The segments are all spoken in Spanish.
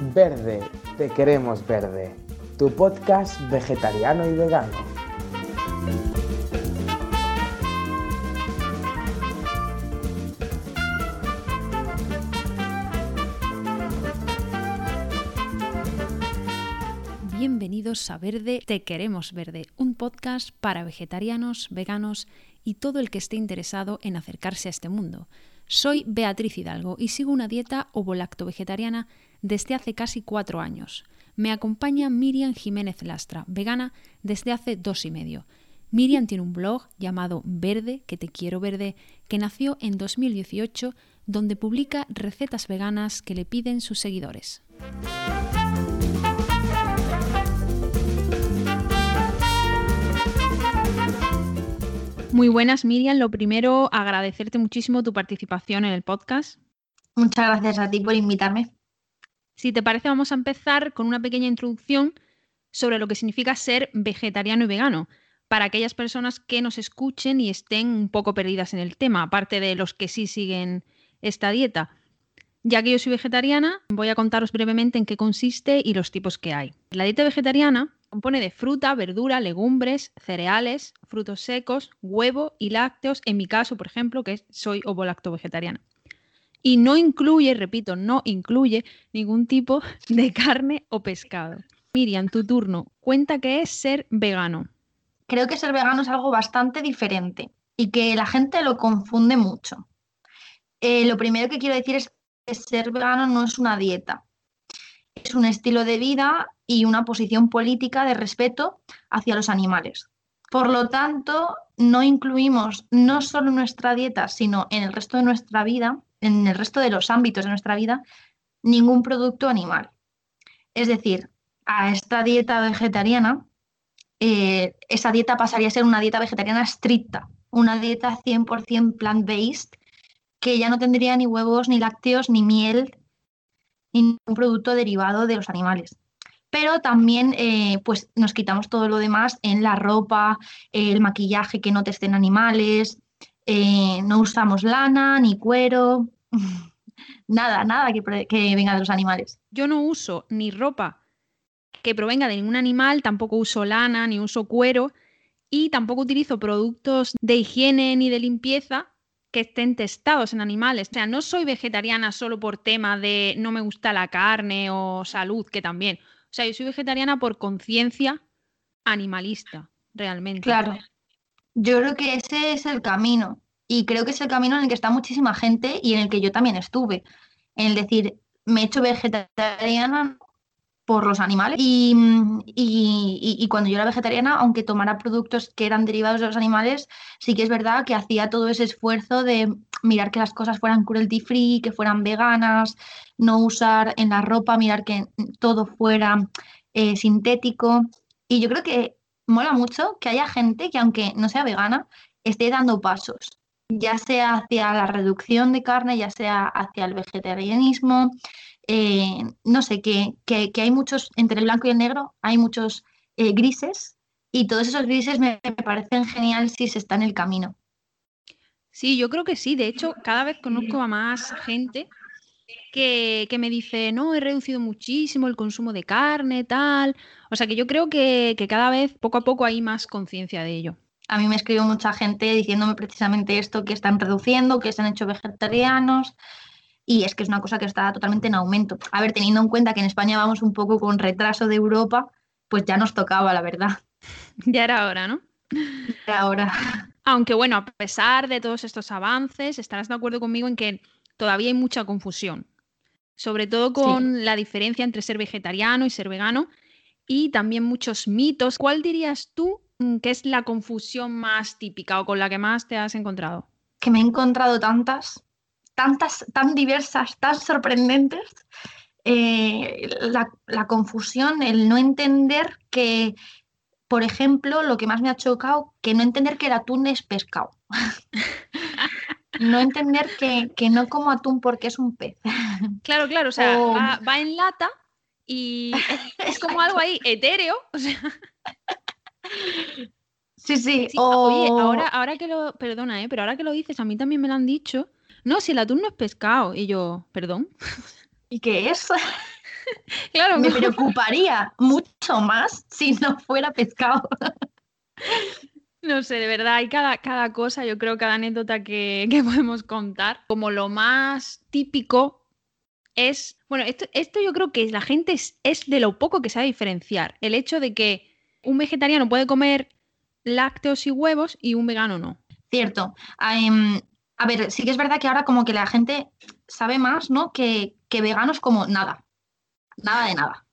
Verde, te queremos verde. Tu podcast vegetariano y vegano. Bienvenidos a Verde, te queremos verde, un podcast para vegetarianos, veganos y todo el que esté interesado en acercarse a este mundo. Soy Beatriz Hidalgo y sigo una dieta ovo-lacto-vegetariana desde hace casi cuatro años. Me acompaña Miriam Jiménez Lastra, vegana desde hace dos y medio. Miriam tiene un blog llamado Verde, que te quiero verde, que nació en 2018, donde publica recetas veganas que le piden sus seguidores. Muy buenas, Miriam. Lo primero, agradecerte muchísimo tu participación en el podcast. Muchas gracias a ti por invitarme. Si te parece, vamos a empezar con una pequeña introducción sobre lo que significa ser vegetariano y vegano, para aquellas personas que nos escuchen y estén un poco perdidas en el tema, aparte de los que sí siguen esta dieta. Ya que yo soy vegetariana, voy a contaros brevemente en qué consiste y los tipos que hay. La dieta vegetariana compone de fruta, verdura, legumbres, cereales, frutos secos, huevo y lácteos, en mi caso, por ejemplo, que soy ovo-lacto vegetariana. Y no incluye, repito, no incluye ningún tipo de carne o pescado. Miriam, tu turno. Cuenta qué es ser vegano. Creo que ser vegano es algo bastante diferente y que la gente lo confunde mucho. Eh, lo primero que quiero decir es que ser vegano no es una dieta, es un estilo de vida y una posición política de respeto hacia los animales. Por lo tanto, no incluimos no solo nuestra dieta, sino en el resto de nuestra vida, en el resto de los ámbitos de nuestra vida, ningún producto animal. Es decir, a esta dieta vegetariana, eh, esa dieta pasaría a ser una dieta vegetariana estricta, una dieta 100% plant-based, que ya no tendría ni huevos, ni lácteos, ni miel, ningún producto derivado de los animales. Pero también eh, pues nos quitamos todo lo demás en la ropa, el maquillaje que no testen animales, eh, no usamos lana ni cuero, nada, nada que, que venga de los animales. Yo no uso ni ropa que provenga de ningún animal, tampoco uso lana ni uso cuero y tampoco utilizo productos de higiene ni de limpieza que estén testados en animales. O sea, no soy vegetariana solo por tema de no me gusta la carne o salud, que también. O sea, yo soy vegetariana por conciencia animalista, realmente. Claro. Yo creo que ese es el camino. Y creo que es el camino en el que está muchísima gente y en el que yo también estuve. En el decir, me he hecho vegetariana por los animales. Y, y, cuando yo era vegetariana, aunque tomara productos que eran derivados de los animales, sí que es verdad que hacía todo ese esfuerzo de mirar que las cosas fueran cruelty free, que fueran veganas, no usar en la ropa, mirar que todo fuera eh, sintético. Y yo creo que mola mucho que haya gente que aunque no sea vegana, esté dando pasos, ya sea hacia la reducción de carne, ya sea hacia el vegetarianismo, eh, no sé, que, hay muchos, entre el blanco y el negro, hay muchos eh, grises y todos esos grises me, parecen genial si se está en el camino. Sí, yo creo que sí. De hecho, cada vez conozco a más gente que, me dice, no, he reducido muchísimo el consumo de carne, tal. O sea que yo creo que, que cada vez, poco a poco, hay más conciencia de ello. A mí me escribe mucha gente diciéndome precisamente esto, que están reduciendo, que se han hecho vegetarianos y es que es una cosa que está totalmente en aumento. A ver, teniendo en cuenta que en España vamos un poco con retraso de Europa, pues ya nos tocaba, la verdad. Ya era hora, ¿no? Ya era hora. Aunque bueno, a pesar de todos estos avances, estarás de acuerdo conmigo en que todavía hay mucha confusión, sobre todo con la diferencia entre ser vegetariano y ser vegano y también muchos mitos. ¿Cuál dirías tú mm, que es la confusión más típica o con la que más te has encontrado? Que me he encontrado tantas, tantas, tan diversas, tan sorprendentes, eh, la, confusión, el no entender que, por ejemplo, lo que más me ha chocado, que no entender que el atún es pescado. no entender que, no como atún porque es un pez. Claro, claro, o sea, va, en lata y es, como algo ahí etéreo. Sí, sí. Oye, ahora, ahora que lo, perdona, ¿eh? pero ahora que lo dices, a mí también me lo han dicho no, si el atún no es pescado. Y yo, perdón. ¿Y qué es? Claro, Me preocuparía mucho más si no fuera pescado. No sé, de verdad, hay cada, cada cosa, yo creo, cada anécdota que, que podemos contar. Como lo más típico es, bueno, esto, esto yo creo que la gente es, es de lo poco que sabe diferenciar. El hecho de que un vegetariano puede comer lácteos y huevos y un vegano no. Cierto. Em, a ver, sí que es verdad que ahora como que la gente sabe más, ¿no? Que, que veganos como nada. Nada de nada.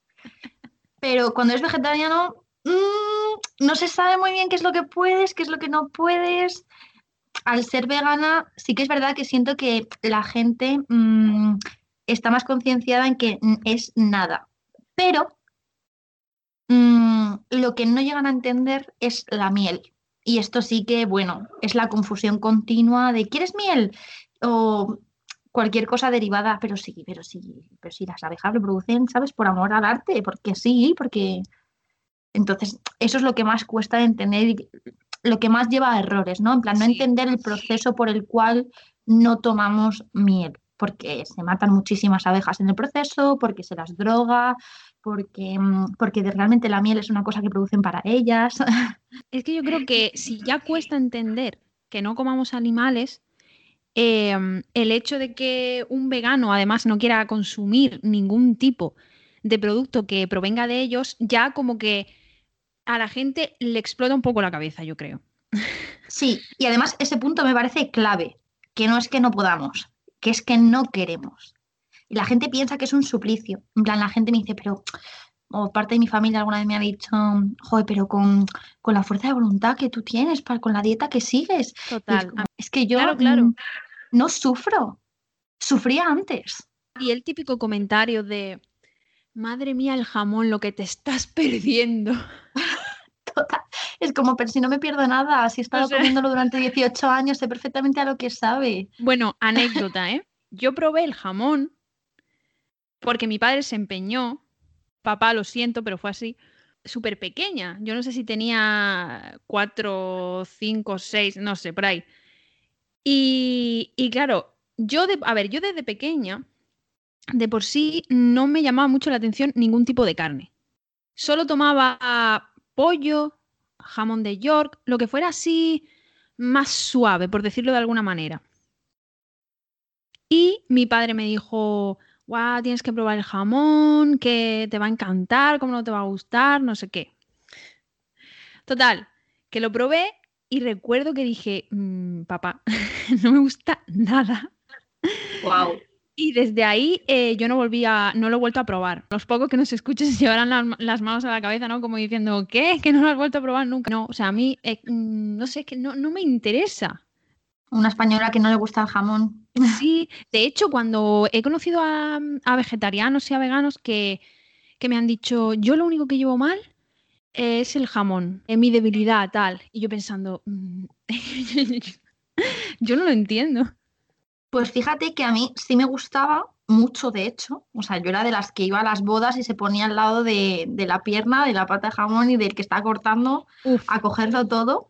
Pero cuando eres vegetariano, mm, no se sabe muy bien qué es lo que puedes, qué es lo que no puedes. Al ser vegana, sí que es verdad que siento que la gente mm, está más concienciada en que es nada. Pero mm, lo que no llegan a entender es la miel. Y esto sí que, bueno, es la confusión continua de ¿quieres miel? O cualquier cosa derivada, pero sí, pero sí, pero sí, las abejas lo producen, ¿sabes? Por amor al arte, porque sí, porque... Entonces, eso es lo que más cuesta de entender lo que más lleva a errores, ¿no? En plan, no Sí, entender el proceso por el cual no tomamos miel, porque se matan muchísimas abejas en el proceso, porque se las droga, porque, mm, porque realmente la miel es una cosa que producen para ellas. Es que yo creo que si ya cuesta entender que no comamos animales, em, el hecho de que un vegano además no quiera consumir ningún tipo de producto que provenga de ellos, ya como que a la gente le explota un poco la cabeza, yo creo. Sí, y además ese punto me parece clave, que no es que no podamos, que es que no queremos. Y la gente piensa que es un suplicio. En plan, la gente me dice, pero, o parte de mi familia alguna vez me ha dicho, joder, pero con, con la fuerza de voluntad que tú tienes, para, con la dieta que sigues. Es, Total. como, es que yo Claro, claro. mm, no sufro, sufría antes. Y el típico comentario de, madre mía, el jamón, lo que te estás perdiendo. Es como, pero si no me pierdo nada, si he estado comiéndolo durante 18 años, sé perfectamente a lo que sabe. Bueno, anécdota, ¿eh? Yo probé el jamón porque mi padre se empeñó, papá, lo siento, pero fue así, súper pequeña. Yo no sé si tenía cuatro, cinco, seis, no sé, por ahí. Y, y claro, yo, de, a ver, yo desde pequeña, de por sí, no me llamaba mucho la atención ningún tipo de carne. Solo tomaba pollo, jamón de York, lo que fuera así más suave, por decirlo de alguna manera. Y mi padre me dijo, guau, tienes que probar el jamón, que te va a encantar, cómo no te va a gustar, no sé qué. Total, que lo probé y recuerdo que dije, "Mm, papá, no me gusta nada. Wow. Y desde ahí eh, yo no volví a, no lo he vuelto a probar. Los pocos que nos escuchen se llevarán la- las manos a la cabeza, ¿no? Como diciendo, ¿qué? Que no lo has vuelto a probar nunca. No, o sea, a mí, eh, mm, no sé, es que no, no me interesa. Una española que no le gusta el jamón. Sí, de hecho, cuando he conocido a, a vegetarianos y a veganos que, que me han dicho, yo lo único que llevo mal es el jamón, es mi debilidad, tal. Y yo pensando, "Mm, yo no lo entiendo. Pues fíjate que a mí sí me gustaba mucho, de hecho. O sea, yo era de las que iba a las bodas y se ponía al lado de, de la pierna, de la pata de jamón y del que está cortando Uf, a cogerlo todo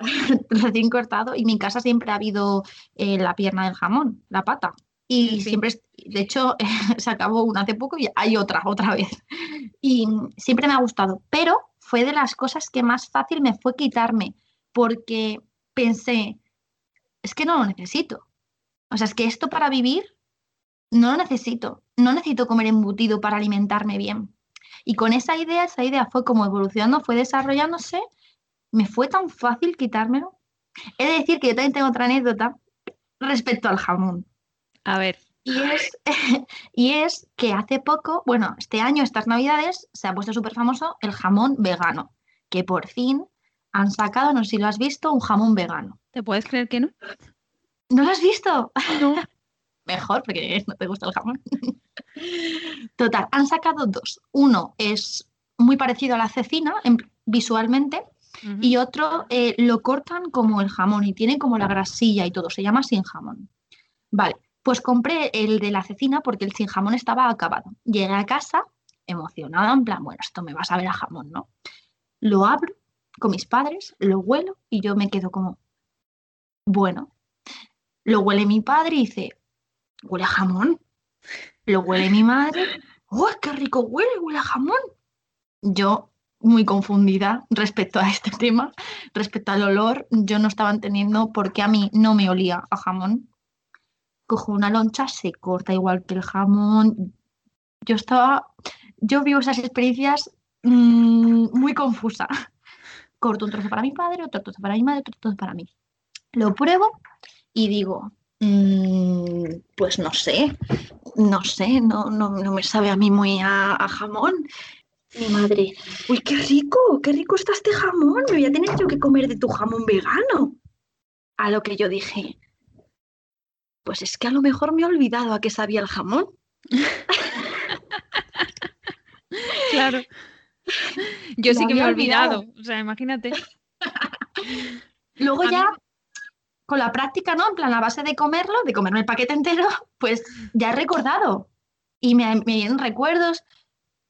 recién cortado. Y en mi casa siempre ha habido eh, la pierna del jamón, la pata. Y Sí, siempre, de hecho, se acabó una hace poco y hay otra, otra vez. Y siempre me ha gustado. Pero fue de las cosas que más fácil me fue quitarme, porque pensé, es que no lo necesito. O sea, es que esto para vivir no lo necesito. No necesito comer embutido para alimentarme bien. Y con esa idea, esa idea fue como evolucionando, fue desarrollándose, me fue tan fácil quitármelo. He de decir que yo también tengo otra anécdota respecto al jamón. a ver, Y es, y es que hace poco, bueno, este año, estas navidades, se ha puesto súper famoso el jamón vegano, que por fin han sacado, no sé si lo has visto, un jamón vegano. ¿te puedes creer que no? ¿No lo has visto? No. Mejor, porque no te gusta el jamón. Total, han sacado dos. Uno es muy parecido a la cecina en- visualmente y otro eh, lo cortan como el jamón y tiene como la grasilla y todo, se llama sin jamón. Vale, pues compré el de la cecina porque el sin jamón estaba acabado. Llegué a casa emocionada, en plan, bueno, esto me va a saber a jamón, ¿no? Lo abro con mis padres, lo huelo y yo me quedo como, bueno, lo huele mi padre y dice, huele a jamón. Lo huele mi madre ¡Oh, qué rico huele! ¡Huele a jamón! Yo, muy confundida respecto a este tema, respecto al olor, yo no estaba entendiendo por qué a mí no me olía a jamón. Cojo una loncha, se corta igual que el jamón. Yo estaba, yo vivo esas experiencias mmm, muy confusa. Corto un trozo para mi padre, otro trozo para mi madre, otro trozo para mí. Lo pruebo y digo, mmm, pues no sé, no sé, no, no, no, me sabe a mí muy a, a jamón. Mi madre, uy, qué rico, qué rico está este jamón, me voy a tener yo que comer de tu jamón vegano. A lo que yo dije, pues es que a lo mejor me he olvidado a qué sabía el jamón. claro. Yo sí que me he olvidado. olvidado. O sea, imagínate. Luego ya, con la práctica, ¿no? En plan, a base de comerlo, de comerme el paquete entero, pues ya he recordado. Y me, me vienen recuerdos.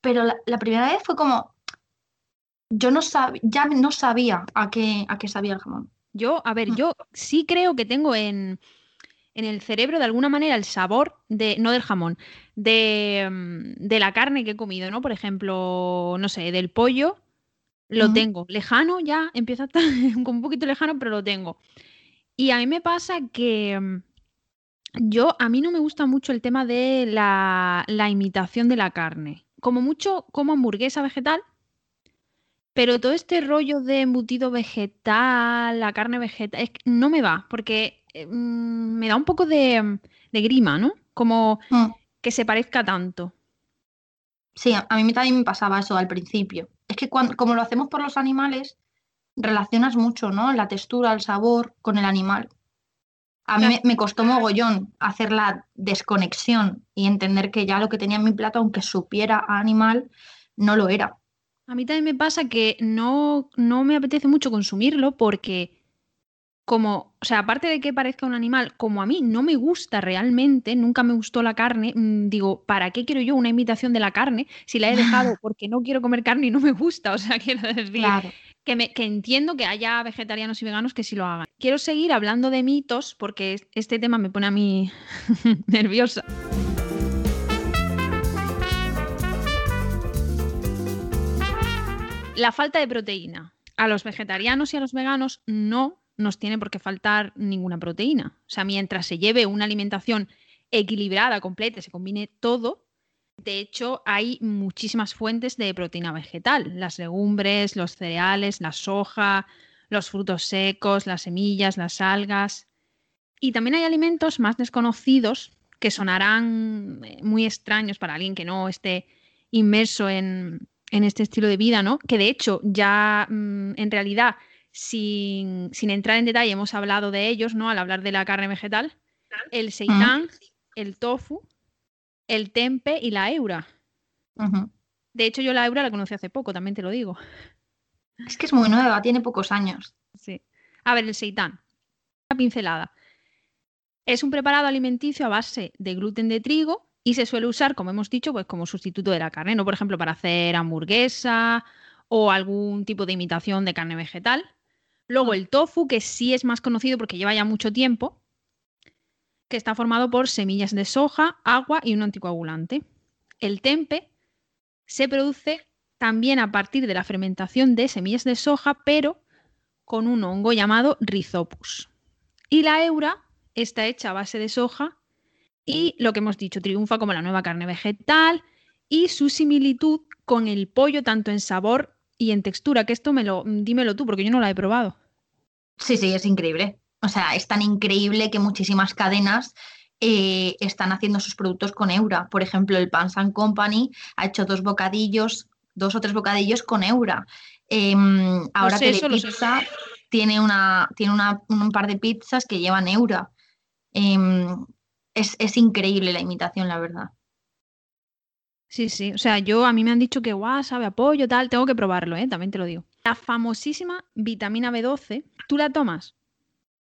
Pero la, la, primera vez fue como. Yo no sabía, ya no sabía a qué, a qué sabía el jamón. Yo, a ver, yo sí creo que tengo en, en el cerebro de alguna manera el sabor de, no del jamón, de, de, la carne que he comido, ¿no? Por ejemplo, no sé, del pollo, lo uh -huh. tengo. Lejano ya, empieza a estar un poquito lejano, pero lo tengo. Y a mí me pasa que yo, a mí no me gusta mucho el tema de la, la imitación de la carne. Como mucho como hamburguesa vegetal, pero todo este rollo de embutido vegetal, la carne vegetal, es que no me va, porque eh, me da un poco de, de grima, ¿no? Como mm. que se parezca tanto. Sí, a mí también me pasaba eso al principio. Es que cuando, como lo hacemos por los animales, relacionas mucho, ¿no? La textura, el sabor con el animal. A mí me, me, costó mogollón hacer la desconexión y entender que ya lo que tenía en mi plato, aunque supiera a animal, no lo era. A mí también me pasa que no, no me apetece mucho consumirlo porque como, o sea, aparte de que parezca un animal, como a mí no me gusta realmente, nunca me gustó la carne, mmm, digo, ¿para qué quiero yo una imitación de la carne si la he dejado porque no quiero comer carne y no me gusta? O sea, quiero decir Claro. Que, entiendo que haya vegetarianos y veganos que sí lo hagan. Quiero seguir hablando de mitos porque este tema me pone a mí nerviosa. La falta de proteína. A los vegetarianos y a los veganos no nos tiene por qué faltar ninguna proteína. O sea, mientras se lleve una alimentación equilibrada, completa, se combine todo, de hecho hay muchísimas fuentes de proteína vegetal. Las legumbres, los cereales, la soja, los frutos secos, las semillas, las algas. Y también hay alimentos más desconocidos que sonarán eh, muy extraños para alguien que no esté inmerso en, en este estilo de vida, ¿no? Que de hecho ya mmm, en realidad sin, sin, entrar en detalle, hemos hablado de ellos, ¿no? Al hablar de la carne vegetal, el seitán, uh -huh. el tofu, el tempe y la eura. Uh -huh. De hecho, yo la eura la conocí hace poco, también te lo digo. Es que es muy nueva, tiene pocos años. Sí. A ver, el seitán. Una pincelada. Es un preparado alimenticio a base de gluten de trigo y se suele usar, como hemos dicho, pues como sustituto de la carne, ¿no? Por ejemplo, para hacer hamburguesa o algún tipo de imitación de carne vegetal. Luego el tofu, que sí es más conocido porque lleva ya mucho tiempo, que está formado por semillas de soja, agua y un anticoagulante. El tempe se produce también a partir de la fermentación de semillas de soja, pero con un hongo llamado Rhizopus. Y la eura está hecha a base de soja y lo que hemos dicho, triunfa como la nueva carne vegetal y su similitud con el pollo tanto en sabor y en textura, que esto me lo, dímelo tú, porque yo no la he probado. Sí, sí, es increíble. O sea, es tan increíble que muchísimas cadenas eh, están haciendo sus productos con Eura. Por ejemplo, el Pans and Company ha hecho dos bocadillos, dos o tres bocadillos con Eura. Eh, ahora no sé, Telepizza tiene, una, tiene una, un par de pizzas que llevan Eura. Eh, es, es increíble la imitación, la verdad. Sí, sí. O sea, yo a mí me han dicho que guau, sabe apoyo, tal. Tengo que probarlo, ¿eh? También te lo digo. La famosísima vitamina B12, ¿tú la tomas?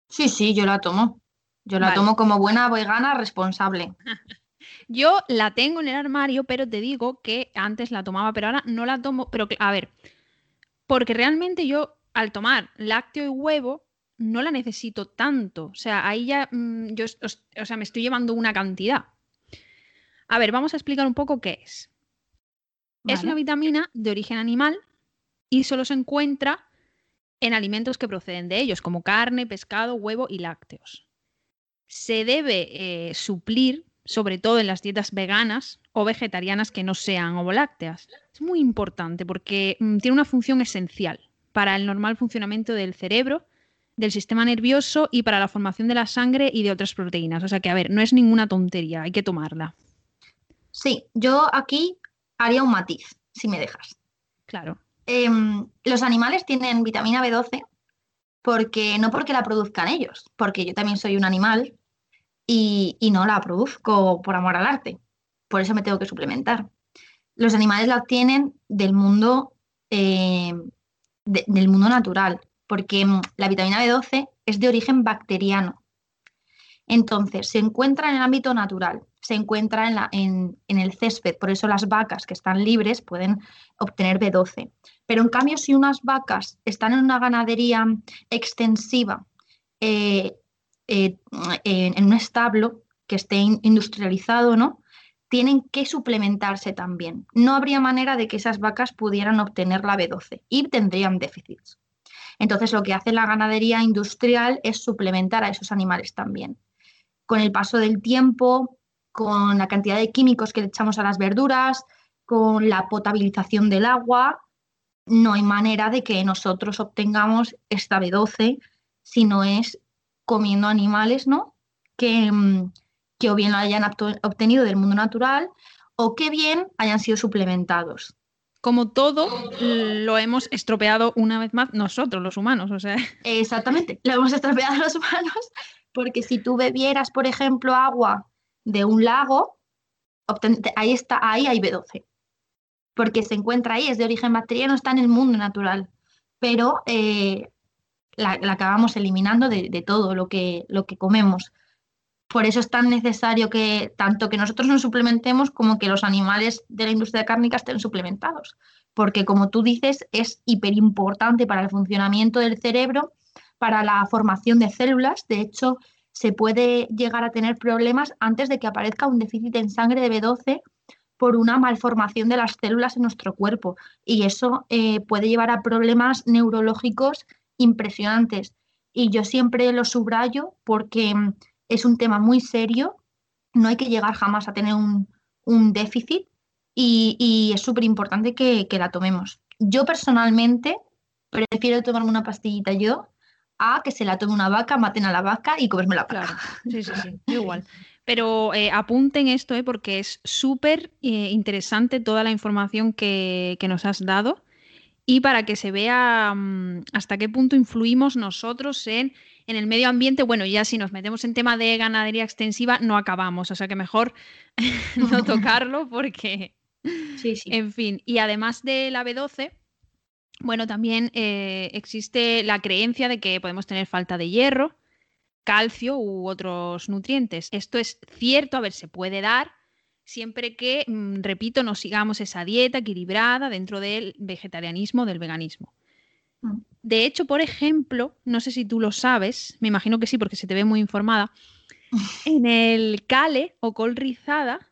Sí, sí, yo la tomo. Yo la vale. tomo como buena vegana responsable. yo la tengo en el armario, pero te digo que antes la tomaba, pero ahora no la tomo. Pero a ver, porque realmente yo al tomar lácteo y huevo no la necesito tanto. O sea, ahí ya mmm, yo o sea, me estoy llevando una cantidad. A ver, vamos a explicar un poco qué es. Es una vitamina de origen animal y solo se encuentra en alimentos que proceden de ellos, como carne, pescado, huevo y lácteos. Se debe eh, suplir, sobre todo en las dietas veganas o vegetarianas que no sean ovolácteas. Es muy importante porque mm, tiene una función esencial para el normal funcionamiento del cerebro, del sistema nervioso y para la formación de la sangre y de otras proteínas. O sea que, a ver, no es ninguna tontería, hay que tomarla. Sí, yo aquí haría un matiz, si me dejas. Claro. Em, los animales tienen vitamina B12 porque no porque la produzcan ellos, porque yo también soy un animal y, no la produzco por amor al arte. Por eso me tengo que suplementar. Los animales la obtienen del mundo, de- del mundo natural, porque mm, la vitamina B12 es de origen bacteriano. Entonces, se encuentra en el ámbito natural, se encuentra en, el césped, por eso las vacas que están libres pueden obtener B12. Pero en cambio, si unas vacas están en una ganadería extensiva, eh, eh, en, en un establo que esté in- industrializado, ¿no? Tienen que suplementarse también. No habría manera de que esas vacas pudieran obtener la B12 y tendrían déficits. Entonces, lo que hace la ganadería industrial es suplementar a esos animales también. Con el paso del tiempo, con la cantidad de químicos que le echamos a las verduras, con la potabilización del agua, no hay manera de que nosotros obtengamos esta B12 si no es comiendo animales, ¿no? Que, mm, que o bien lo hayan obtenido del mundo natural o que bien hayan sido suplementados. Como todo, lo hemos estropeado una vez más nosotros, los humanos. O sea, Exactamente, lo hemos estropeado los humanos porque si tú bebieras, por ejemplo, agua de un lago, ahí está, ahí hay B12, porque se encuentra ahí, es de origen bacteriano, está en el mundo natural, pero eh, la, acabamos eliminando de, todo lo que, lo que comemos. Por eso es tan necesario que tanto que nosotros nos suplementemos como que los animales de la industria cárnica estén suplementados, porque como tú dices, es hiper importante para el funcionamiento del cerebro para la formación de células. De hecho, se puede llegar a tener problemas antes de que aparezca un déficit en sangre de B12 por una malformación de las células en nuestro cuerpo. Y eso eh, puede llevar a problemas neurológicos impresionantes. Y yo siempre lo subrayo porque mm, es un tema muy serio. No hay que llegar jamás a tener un, un déficit y, y es súper importante que, que la tomemos. Yo personalmente prefiero tomarme una pastillita yo a que se la tome una vaca, maten a la vaca y comerme la vaca. claro. Sí, sí, sí. igual. Pero eh, apunten esto, eh, porque es súper eh, interesante toda la información que, que nos has dado y para que se vea mm, hasta qué punto influimos nosotros en, en el medio ambiente. Bueno, ya si nos metemos en tema de ganadería extensiva, no acabamos. O sea que mejor no tocarlo porque Sí, sí. En fin, y además de la B12, bueno, también eh, existe la creencia de que podemos tener falta de hierro, calcio u otros nutrientes. Esto es cierto, a ver, se puede dar siempre que, mm, repito, nos sigamos esa dieta equilibrada dentro del vegetarianismo, del veganismo. Mm. De hecho, por ejemplo, no sé si tú lo sabes, me imagino que sí, porque se te ve muy informada, en el cale o col rizada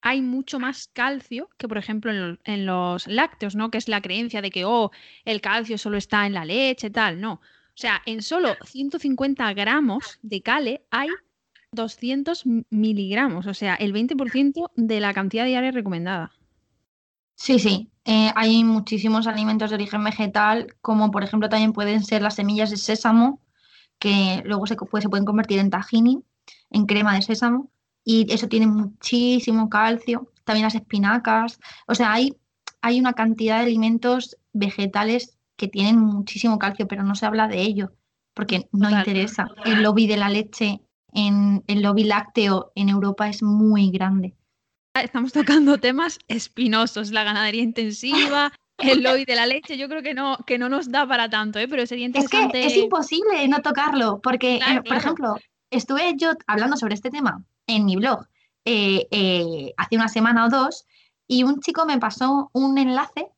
hay mucho más calcio que, por ejemplo, en, lo- en los lácteos, ¿no? Que es la creencia de que, oh, el calcio solo está en la leche, tal. No. O sea, en solo 150 gramos de cale hay 200 m- miligramos, o sea, el 20% de la cantidad diaria recomendada. Sí, sí. Eh, hay muchísimos alimentos de origen vegetal, como por ejemplo también pueden ser las semillas de sésamo, que luego se, pues, se pueden convertir en tahini, en crema de sésamo, y eso tiene muchísimo calcio. También las espinacas. O sea, hay, hay una cantidad de alimentos vegetales que tienen muchísimo calcio, pero no se habla de ello, porque no Total. interesa. El lobby de la leche, en, el lobby lácteo en Europa es muy grande. Estamos tocando temas espinosos, la ganadería intensiva, el lobby de la leche. Yo creo que no, que no nos da para tanto, ¿eh? pero sería Es que interesante. es imposible no tocarlo, porque, Claro, eh, por claro. ejemplo, estuve yo hablando sobre este tema en mi blog eh, eh, hace una semana o dos y un chico me pasó un enlace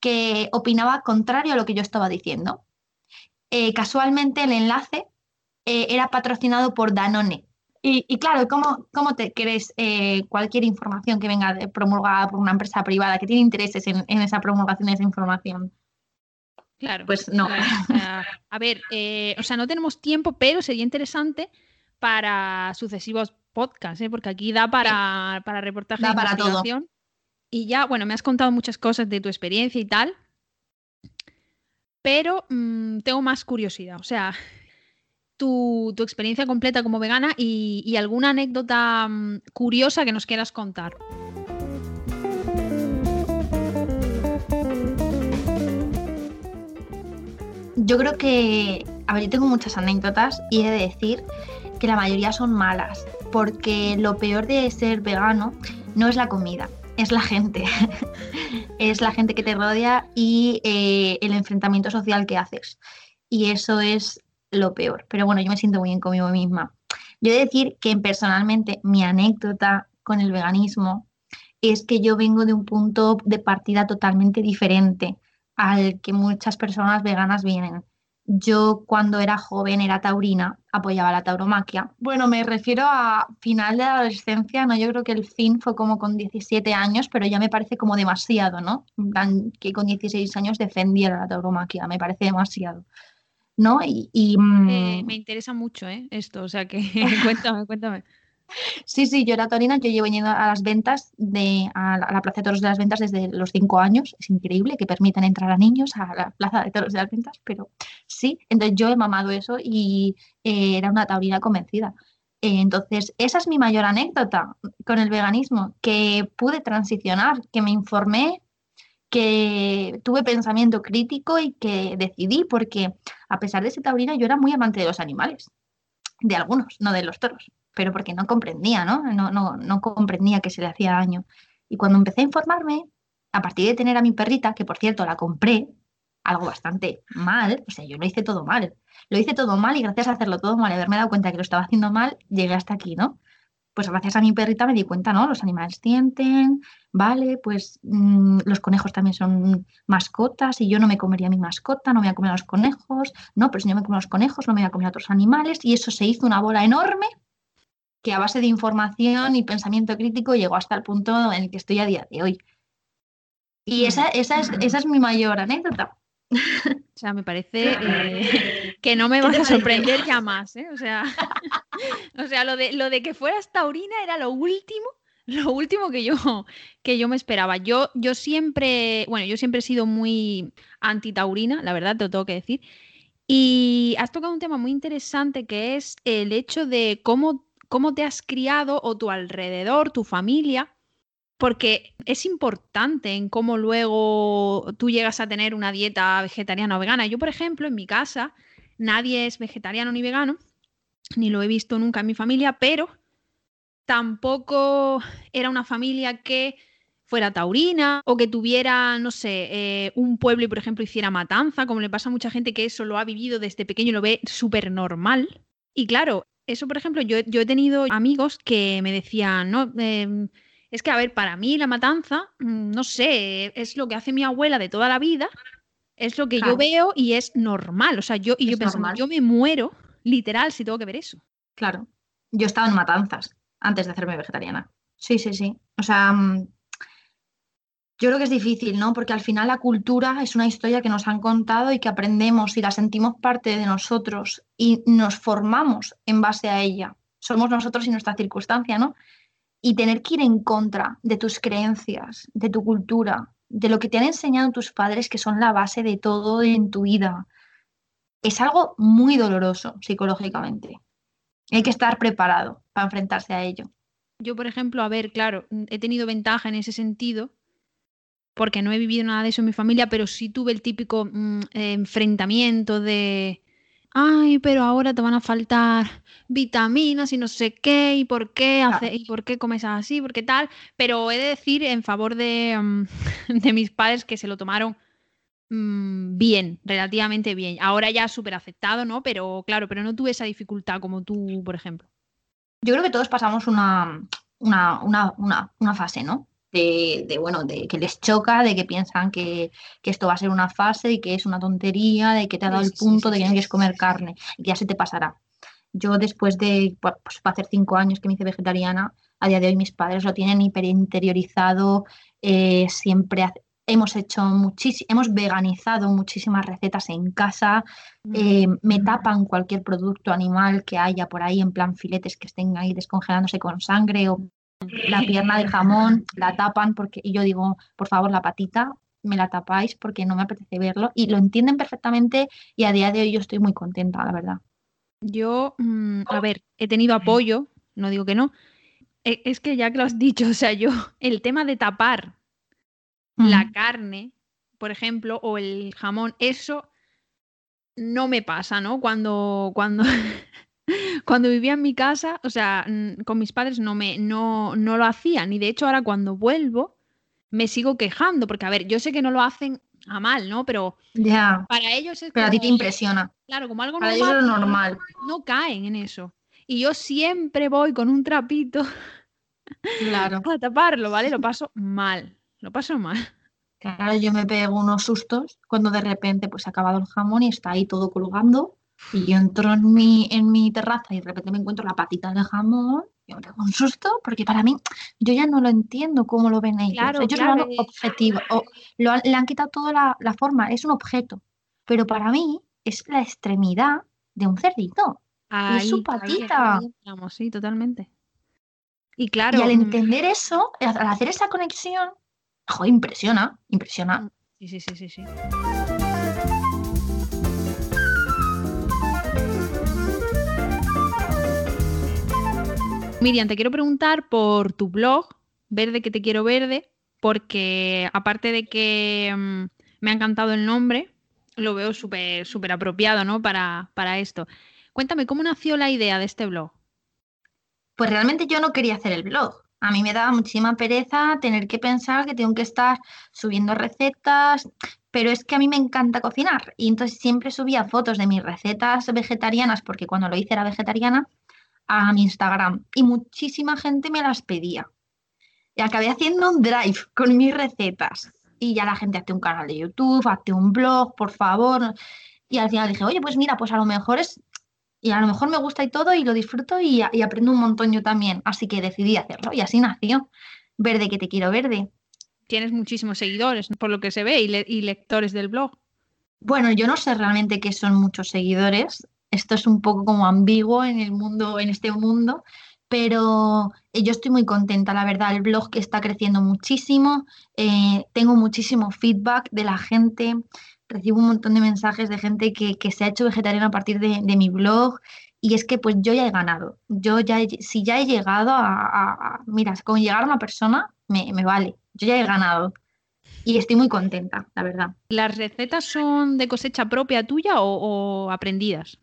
que opinaba contrario a lo que yo estaba diciendo. Eh, casualmente el enlace era patrocinado por Danone. Y, claro, ¿cómo, ¿cómo, te crees cualquier información que venga promulgada por una empresa privada que tiene intereses en, esa promulgación de esa información? Claro. Pues no. a ver, eh, o sea, no tenemos tiempo, pero sería interesante para sucesivos podcasts, ¿eh? porque aquí da para, para reportaje da para todo. Y ya, bueno, me has contado muchas cosas de tu experiencia y tal, pero mm, tengo más curiosidad. O sea, tu, experiencia completa como vegana y, alguna anécdota mm, curiosa que nos quieras contar. Yo creo que, a ver, yo tengo muchas anécdotas y he de decir que la mayoría son malas, porque lo peor de ser vegano no es la comida, es la gente. es la gente que te rodea y eh, el enfrentamiento social que haces. Y eso es lo peor. Pero bueno, yo me siento muy bien conmigo misma. Yo he de decir que personalmente mi anécdota con el veganismo es que yo vengo de un punto de partida totalmente diferente al que muchas personas veganas vienen. Yo cuando era joven era taurina, apoyaba la tauromaquia. Bueno, me refiero a final de la adolescencia, ¿no? Yo creo que el fin fue como con 17 años, pero ya me parece como demasiado, ¿no? Que con 16 años defendiera la tauromaquia, me parece demasiado. ¿no? Y, mm, me interesa mucho ¿eh? esto, o sea que cuéntame, cuéntame. Sí, sí, yo era taurina, yo llevo yendo a las ventas, de, a la, Plaza de Toros de las Ventas desde los cinco años. Es increíble que permitan entrar a niños a la Plaza de Toros de las Ventas, pero sí, entonces yo he mamado eso y eh, era una taurina convencida. entonces, esa es mi mayor anécdota con el veganismo, que pude transicionar, que me informé, que tuve pensamiento crítico y que decidí, porque a pesar de ser taurina, yo era muy amante de los animales, de algunos, no de los toros, pero porque no comprendía, ¿no? No, no, no comprendía que se le hacía daño. Y cuando empecé a informarme, a partir de tener a mi perrita, que por cierto la compré, algo bastante mal, o sea, yo lo hice todo mal, lo hice todo mal y gracias a hacerlo todo mal y haberme dado cuenta que lo estaba haciendo mal, llegué hasta aquí, ¿no? pues gracias a mi perrita me di cuenta, ¿no? Los animales sienten, vale, pues mm, los conejos también son mascotas y yo no me comería mi mascota, no me voy a comer a los conejos, no, pero si yo me como a los conejos, no me voy a comer a otros animales y eso se hizo una bola enorme que a base de información y pensamiento crítico llegó hasta el punto en el que estoy a día de hoy. Y esa, esa, es, esa es mi mayor anécdota. O sea, me parece eh, que no me vas a sorprender ya más, ¿eh? O sea, o sea lo, de, lo de que fueras taurina era lo último, lo último que yo, que yo me esperaba. Yo, yo siempre, bueno, yo siempre he sido muy anti-taurina, la verdad, te lo tengo que decir. Y has tocado un tema muy interesante que es el hecho de cómo, cómo te has criado o tu alrededor, tu familia, porque es importante en cómo luego tú llegas a tener una dieta vegetariana o vegana. Yo, por ejemplo, en mi casa, nadie es vegetariano ni vegano, ni lo he visto nunca en mi familia, pero tampoco era una familia que fuera taurina o que tuviera, no sé, eh, un pueblo y, por ejemplo, hiciera matanza, como le pasa a mucha gente que eso lo ha vivido desde pequeño y lo ve súper normal. Y claro, eso, por ejemplo, yo, he tenido amigos que me decían, no, em, es que, a ver, para mí la matanza, mm, no sé, es lo que hace mi abuela de toda la vida, es lo que yo veo y es normal. O sea, yo, y yo pensando, yo me muero, literal, si tengo que ver eso. Claro. Yo estaba en matanzas antes de hacerme vegetariana. Sí, sí, sí. O sea, mm, yo creo que es difícil, ¿no? Porque al final la cultura es una historia que nos han contado y que aprendemos y la sentimos parte de nosotros y nos formamos en base a ella. Somos nosotros y nuestra circunstancia, ¿no? y tener que ir en contra de tus creencias, de tu cultura, de lo que te han enseñado tus padres, que son la base de todo en tu vida, es algo muy doloroso psicológicamente. Hay que estar preparado para enfrentarse a ello. Yo, por ejemplo, a ver, claro, he tenido ventaja en ese sentido, porque no he vivido nada de eso en mi familia, pero sí tuve el típico mm, enfrentamiento de ay, pero ahora te van a faltar vitaminas y no sé qué, y por qué, hace, y por qué comes así, por qué tal. Pero he de decir en favor de, mm, de mis padres que se lo tomaron mm, bien, relativamente bien. Ahora ya súper aceptado, ¿no? Pero claro, pero no tuve esa dificultad como tú, por ejemplo. Yo creo que todos pasamos una, una, una, una fase, ¿no? De, bueno, de que les choca, de que piensan que, esto va a ser una fase y que es una tontería, de que te ha dado el punto de que no quieres comer carne y que ya se te pasará. Yo después de pues, hacer cinco años que me hice vegetariana, a día de hoy mis padres lo tienen hiper interiorizado, eh, siempre hemos hecho muchísimo, hemos veganizado muchísimas recetas en casa, mm. eh, me tapan cualquier producto animal que haya por ahí, en plan filetes que estén ahí descongelándose con sangre o la pierna de jamón, la tapan porque y yo digo, por favor, la patita me la tapáis porque no me apetece verlo y lo entienden perfectamente y a día de hoy yo estoy muy contenta, la verdad. Yo, mm, a ver, he tenido apoyo, no digo que no. E, es que ya que lo has dicho, o sea, yo, el tema de tapar la carne, por ejemplo, o el jamón, eso no me pasa, ¿no? Cuando, cuando, cuando vivía en mi casa, o sea, con mis padres no, me, no, no lo hacían. Y de hecho ahora cuando vuelvo me sigo quejando, porque a ver, yo sé que no lo hacen a mal, ¿no? Pero para ellos es Pero a ti te impresiona. Claro, como algo para normal. Ellos es normal. No caen en eso. Y yo siempre voy con un trapito claro. a taparlo, ¿vale? Lo paso mal. Lo paso mal. Claro, yo me pego unos sustos cuando de repente pues ha acabado el jamón y está ahí todo colgando y yo entro en mi, en mi terraza y de repente me encuentro la patita de jamón yo me pego un susto porque para mí yo ya no lo entiendo cómo lo ven ellos. Claro, ellos claro. lo han objetivo, o lo le han quitado toda la, la, forma, es un objeto. Pero para mí es la extremidad de un cerdito. Ahí, es su patita. Ahí, ahí sí, totalmente. Y claro. Y al mm, entender eso, al hacer esa conexión, joder, impresiona, impresiona. Sí, sí, sí, sí, sí. Miriam, te quiero preguntar por tu blog, Verde que te quiero verde, porque aparte de que um, me ha encantado el nombre, lo veo súper súper apropiado ¿no? para, para esto. Cuéntame, ¿cómo nació la idea de este blog? Pues realmente yo no quería hacer el blog. A mí me daba muchísima pereza tener que pensar que tengo que estar subiendo recetas, pero es que a mí me encanta cocinar y entonces siempre subía fotos de mis recetas vegetarianas porque cuando lo hice era vegetariana a mi Instagram y muchísima gente me las pedía. Y acabé haciendo un drive con mis recetas. Y ya la gente hace un canal de YouTube, hace un blog, por favor. Y al final dije, oye, pues mira, pues a lo mejor es. Y a lo mejor me gusta y todo y lo disfruto y, y aprendo un montón yo también. Así que decidí hacerlo y así nació. Verde que te quiero verde. Tienes muchísimos seguidores, por lo que se ve, y, le y lectores del blog. Bueno, yo no sé realmente qué son muchos seguidores esto es un poco como ambiguo en el mundo, en este mundo, pero eh, yo estoy muy contenta, la verdad, el blog está creciendo muchísimo, eh, tengo muchísimo feedback de la gente, recibo un montón de mensajes de gente que, que se ha hecho vegetariana a partir de, de, mi blog y es que pues yo ya he ganado, yo ya he, si ya he llegado a, a, a, mira, con llegar a una persona me, vale, yo ya he ganado y estoy muy contenta, la verdad. ¿Las recetas son de cosecha propia tuya o aprendidas?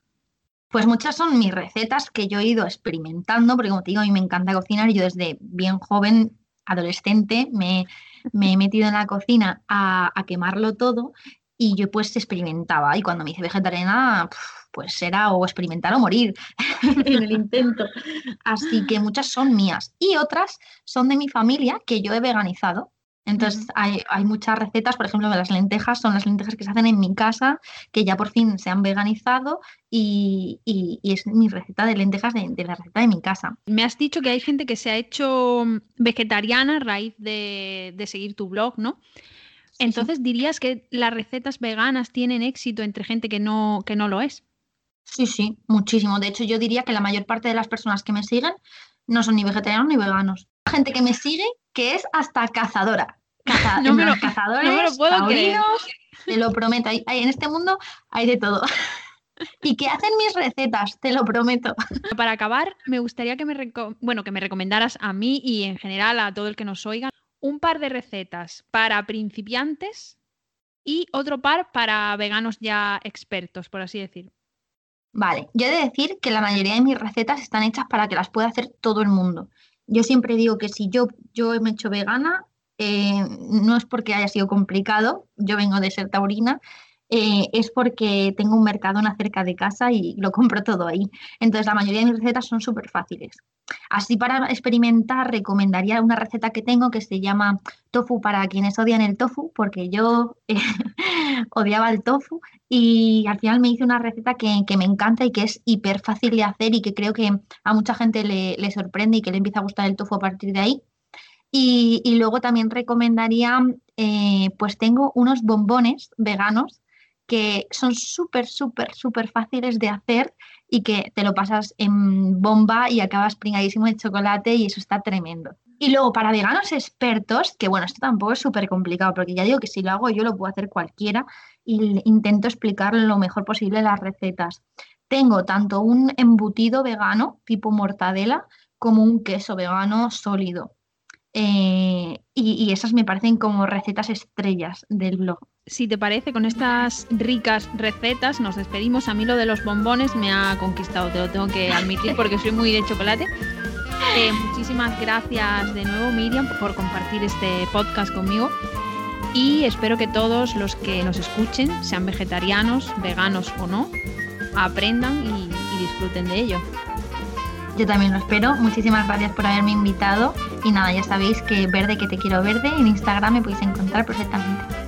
Pues muchas son mis recetas que yo he ido experimentando, porque como te digo, a mí me encanta cocinar. Yo desde bien joven, adolescente, me, me he metido en la cocina a, a, quemarlo todo y yo pues experimentaba. Y cuando me hice vegetariana, pues era o experimentar o morir en el intento. Así que muchas son mías. Y otras son de mi familia que yo he veganizado entonces uh -huh. hay, hay, muchas recetas, por ejemplo, de las lentejas, son las lentejas que se hacen en mi casa, que ya por fin se han veganizado y, y, y es mi receta de lentejas de, de, la receta de mi casa. Me has dicho que hay gente que se ha hecho vegetariana a raíz de, de seguir tu blog, ¿no? Entonces, sí. ¿dirías que las recetas veganas tienen éxito entre gente que no, que no lo es? Sí, sí, muchísimo. De hecho, yo diría que la mayor parte de las personas que me siguen no son ni vegetarianos ni veganos. Gente que me sigue que es hasta cazadora. Caza, no, me lo, cazadores, no me lo puedo taurinos, te lo prometo. Hay, hay, en este mundo hay de todo. y que hacen mis recetas, te lo prometo. Para acabar, me gustaría que me, bueno, que me recomendaras a mí y en general a todo el que nos oiga un par de recetas para principiantes y otro par para veganos ya expertos, por así decir. Vale, yo he de decir que la mayoría de mis recetas están hechas para que las pueda hacer todo el mundo. Yo siempre digo que si yo, yo me he hecho vegana, eh, no es porque haya sido complicado, yo vengo de ser taurina eh, es porque tengo un Mercadona cerca de casa y lo compro todo ahí. Entonces la mayoría de mis recetas son súper fáciles. Así para experimentar recomendaría una receta que tengo que se llama tofu para quienes odian el tofu, porque yo eh, odiaba el tofu y al final me hice una receta que, me encanta y que es hiper fácil de hacer y que creo que a mucha gente le, le sorprende y que le empieza a gustar el tofu a partir de ahí. Y, luego también recomendaría, eh, pues tengo unos bombones veganos que son súper, súper, súper fáciles de hacer y que te lo pasas en bomba y acabas pringadísimo de chocolate y eso está tremendo. Y luego para veganos expertos, que bueno, esto tampoco es súper complicado, porque ya digo que si lo hago yo lo puedo hacer cualquiera y intento explicar lo mejor posible las recetas. Tengo tanto un embutido vegano tipo mortadela como un queso vegano sólido. Eh, y, esas me parecen como recetas estrellas del blog. Si te parece, con estas ricas recetas nos despedimos. A mí lo de los bombones me ha conquistado, te lo tengo que admitir porque soy muy de chocolate. Eh, muchísimas gracias de nuevo Miriam por compartir este podcast conmigo y espero que todos los que nos escuchen, sean vegetarianos, veganos o no, aprendan y disfruten de ello. Yo también lo espero. Muchísimas gracias por haberme invitado. Y nada, ya sabéis que verde que te quiero verde en Instagram me podéis encontrar perfectamente.